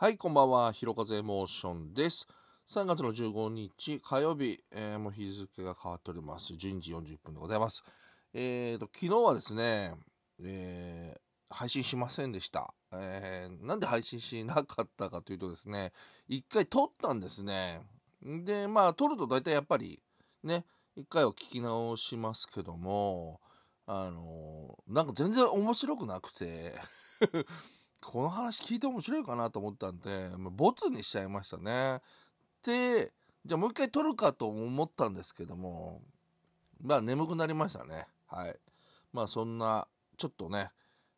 はい、こんばんは。ひろかぜモーションです。3月の15日火曜日、えーもう日付が変わっております。12時40分でございます。えーと、昨日はですね、えー配信しませんでした、えーなんで配信しなかったかというとですね、一回撮ったんですね。で、まあ、撮ると大体やっぱり、ね、一回を聞き直しますけども、あのなんか全然面白くなくて、この話聞いて面白いかなと思ったんで、ボツにしちゃいましたね。で、じゃあもう一回撮るかと思ったんですけども、まあ眠くなりましたね。はい。まあそんな、ちょっとね、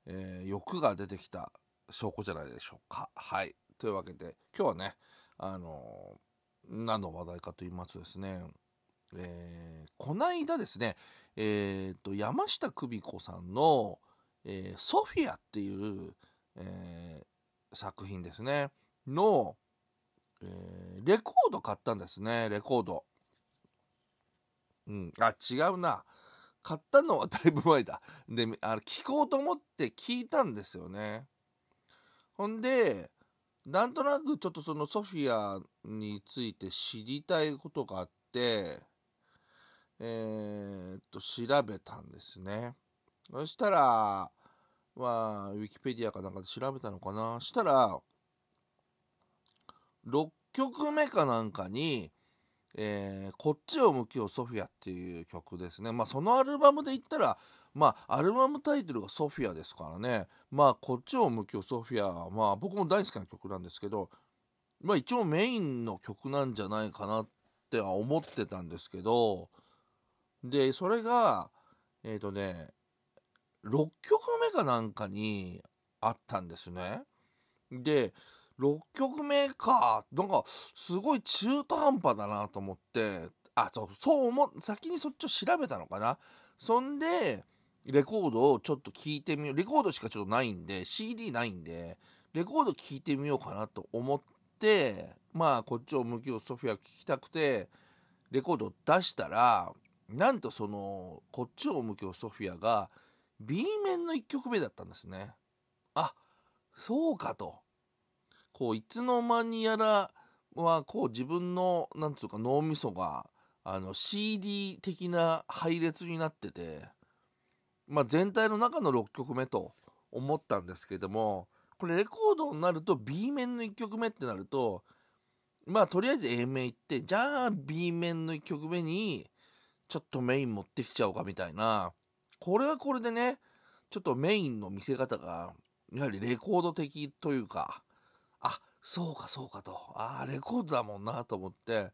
えー欲が出てきた証拠じゃないでしょうか。はい。というわけで、今日はね、あのー何の話題かと言いますとですね、えーこないだですね、えーと、山下久美子さんの、えーソフィアっていう、えー作品ですね、の、えーレコード買ったんですね、レコード。うん、あ、違うな。買ったのは だいぶ前だ。で、あの聞こうと思って聞いたんですよね。ほんで、なんとなくちょっとそのソフィアについて知りたいことがあって、えーっと、調べたんですね。そしたら、まあ、ウィキペディアかなんかで調べたのかな。したら、6曲目かなんかに、えーこっちを向きよソフィアっていう曲ですね。まあそのアルバムで言ったら、まあアルバムタイトルがソフィアですからね。まあこっちを向きよソフィアは、まあ僕も大好きな曲なんですけど、まあ一応メインの曲なんじゃないかなっては思ってたんですけど、で、それが、えっ、とね、6曲目かなんかにあったんですね。で、6曲目か、なんかすごい中途半端だなと思って、あ、そう、そう思、先にそっちを調べたのかな。そんで、レコードをちょっと聞いてみよう。レコードしかちょっとないんで、CD ないんで、レコード聞いてみようかなと思って、まあ、こっちを向きをソフィア聞きたくて、レコード出したら、なんとその、こっちを向きをソフィアが、B 面の1曲目だったんですね。あ、そうかと。こういつの間にやらはこう自分のなんつうか脳みそがあの CD 的な配列になってて、まあ、全体の中の6曲目と思ったんですけどもこれレコードになると B 面の1曲目ってなるとまあとりあえず A 面行ってじゃあ B 面の1曲目にちょっとメイン持ってきちゃおうかみたいなこれはこれでねちょっとメインの見せ方がやはりレコード的というかあそうかそうかと。ああレコードだもんなと思って、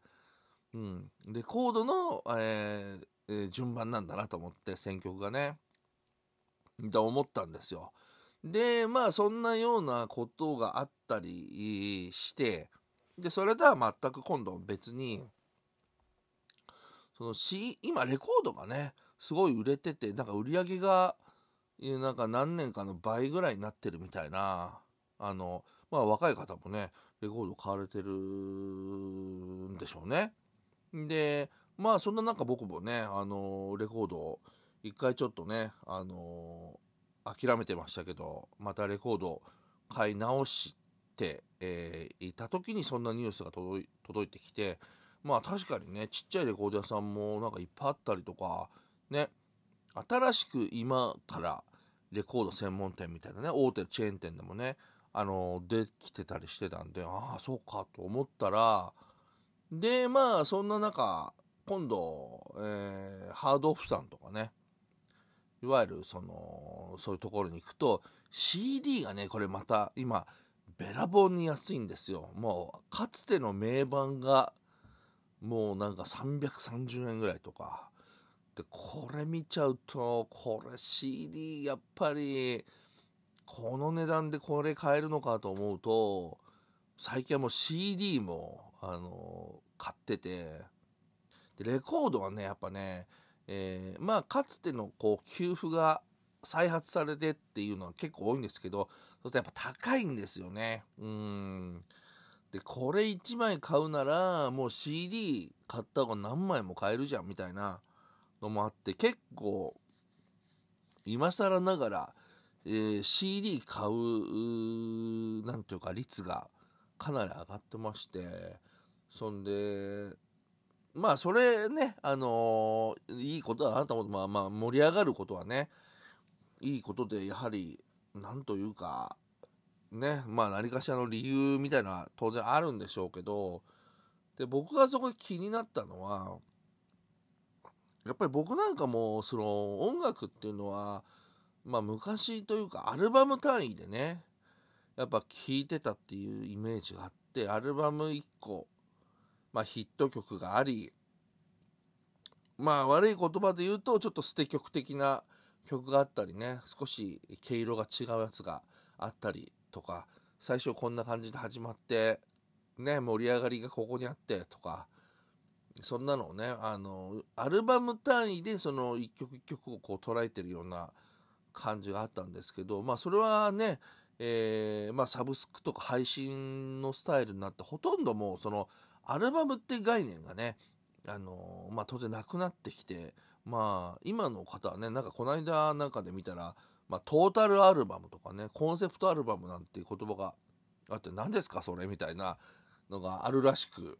うん、レコードの、えーえー順番なんだなと思って選曲がね。と思ったんですよ。でまあそんなようなことがあったりしてでそれとは全く今度別にその、C、今レコードがねすごい売れててなんか売り上げがなんか何年かの倍ぐらいになってるみたいなあのまあ若い方もねレコード買われてるんでしょうね。でまあそんな中僕もねあのレコードを一回ちょっとねあの諦めてましたけどまたレコード買い直して、えーいた時にそんなニュースが届い届いてきてまあ確かにねちっちゃいレコード屋さんもなんかいっぱいあったりとかね。新しく今からレコード専門店みたいなね大手チェーン店でもねあのできてたりしてたんでああそうかと思ったらでまあそんな中今度、えーハードオフさんとかねいわゆるそのそういうところに行くと CD がねこれまた今べらぼうに安いんですよ。もうかつての名盤がもうなんか330円ぐらいとかでこれ見ちゃうとこれ CD やっぱりこの値段でこれ買えるのかと思うと最近はもう CD もあの買っててでレコードはねやっぱね、えまあかつてのこう給付が再発されてっていうのは結構多いんですけどそうするとやっぱ高いんですよね。うん。でこれ1枚買うならもう CD 買った方が何枚も買えるじゃんみたいなのもあって結構今更ながら、えー CD 買うなんていうか率がかなり上がってましてそんでまあそれねあのー、いいことだなと思って、まあ、まあ盛り上がることはねいいことでやはりなんというかねまあ何かしらの理由みたいな当然あるんでしょうけどで僕がそこで気になったのはやっぱり僕なんかもその音楽っていうのはまあ昔というかアルバム単位でねやっぱ聴いてたっていうイメージがあってアルバム1個まあヒット曲がありまあ悪い言葉で言うとちょっと捨て曲的な曲があったりね少し毛色が違うやつがあったりとか最初こんな感じで始まってね盛り上がりがここにあってとかそんなのをねあのアルバム単位でその一曲一曲をこう捉えてるような感じがあったんですけどまあそれはね、えー、まあ、サブスクとか配信のスタイルになってほとんどもうそのアルバムって概念がねあのまあ、当然なくなってきてまあ今の方はねなんかこの間なんかで見たら、まあ、トータルアルバムとかねコンセプトアルバムなんていう言葉があって何ですかそれみたいなのがあるらしく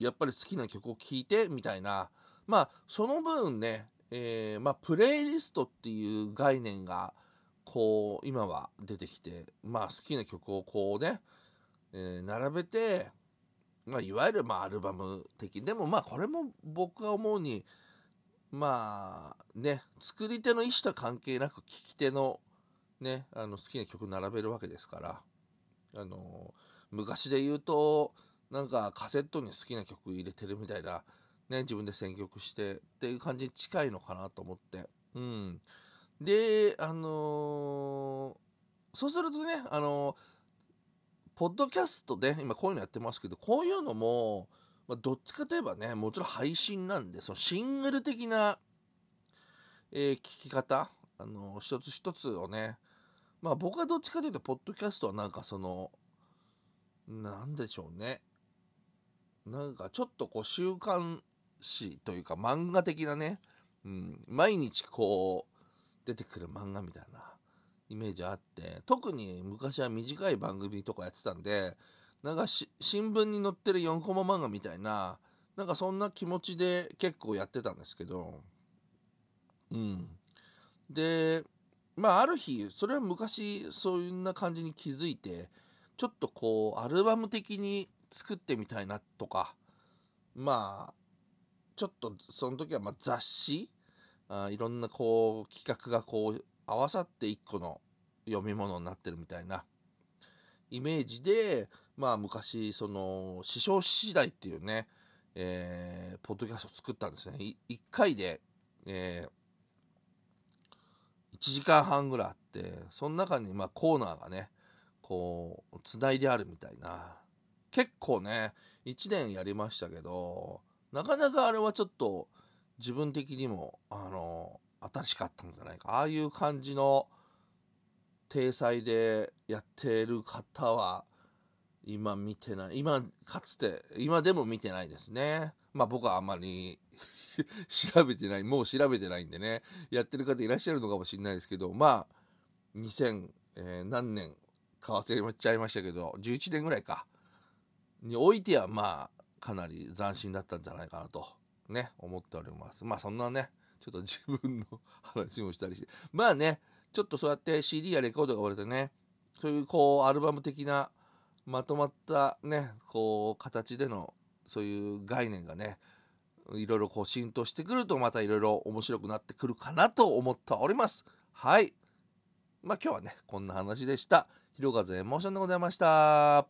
やっぱり好きな曲を聴いてみたいな。まあその分ね、えー、まあ、プレイリストっていう概念がこう今は出てきてまあ好きな曲をこうね、えー、並べてまあ、いわゆるまあアルバム的でもまあこれも僕が思うにまあね作り手の意思とは関係なく聴き手のねあの好きな曲並べるわけですから。あの昔で言うとなんかカセットに好きな曲入れてるみたいなね自分で選曲してっていう感じに近いのかなと思ってうんであのー、そうするとねあのーポッドキャストで、今こういうのやってますけど、こういうのも、まあ、どっちかといえばね、もちろん配信なんで、そのシングル的な、えー、聞き方、あのー、一つ一つをね、まあ僕はどっちかというと、ポッドキャストはなんかその、なんでしょうね。なんかちょっとこう週刊誌というか漫画的なね、うん、毎日こう出てくる漫画みたいなイメージあって特に昔は短い番組とかやってたんでなんか新聞に載ってる4コマ漫画みたいななんかそんな気持ちで結構やってたんですけどうん。でまあある日それは昔そんな感じに気づいてちょっとこうアルバム的に作ってみたいなとかまあちょっとその時はま雑誌あいろんなこう企画がこう合わさって一個の読み物になってるみたいなイメージで、まあ昔、その、師匠次第っていうね、えー、ポッドキャストを作ったんですね。1回で、えー、1時間半ぐらいあって、その中にまコーナーがね、こう、つないであるみたいな。結構ね、1年やりましたけど、なかなかあれはちょっと自分的にも、あの、新しかったんじゃないか。ああいう感じの体裁でやってる方は、今見てない。今、かつて、今でも見てないですね。まあ僕はあまり 調べてない、もう調べてないんでね、やってる方いらっしゃるのかもしれないですけど、まあ、2000、えー、何年か忘れちゃいましたけど、11年ぐらいか、においてはまあ、かなり斬新だったんじゃないかなと、ね、思っております。まあそんなね、ちょっと自分の話もしたりして。まあね、ちょっとそうやって CD やレコードが折れてね、そういうこう、アルバム的な、まとまったね、こう、形での、そういう概念がね、いろいろこう浸透してくるとまたいろいろ面白くなってくるかなと思っております。はい。まあ今日はね、こんな話でした。ひろがずエモーションでございました。